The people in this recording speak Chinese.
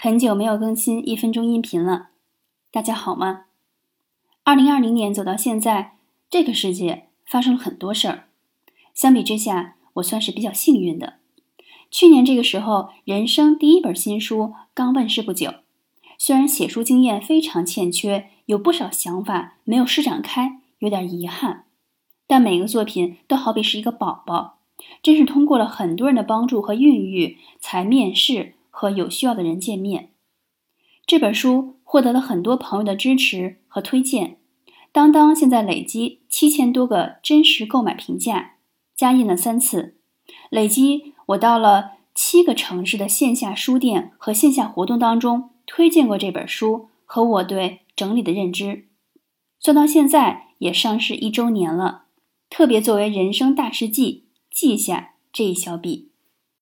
很久没有更新一分钟音频了，大家好吗？二零二零年走到现在，这个世界发生了很多事儿。相比之下，我算是比较幸运的。去年这个时候，人生第一本新书刚问世不久，虽然写书经验非常欠缺，有不少想法没有施展开，有点遗憾。但每个作品都好比是一个宝宝，真是通过了很多人的帮助和孕育，才面世和有需要的人见面。这本书获得了很多朋友的支持和推荐，当当现在累积七千多个真实购买评价，加印了三次，累积我到了七个城市的线下书店和线下活动当中推荐过这本书和我对整理的认知，算到现在也上市一周年了。特别作为人生大事记，记下这一小笔。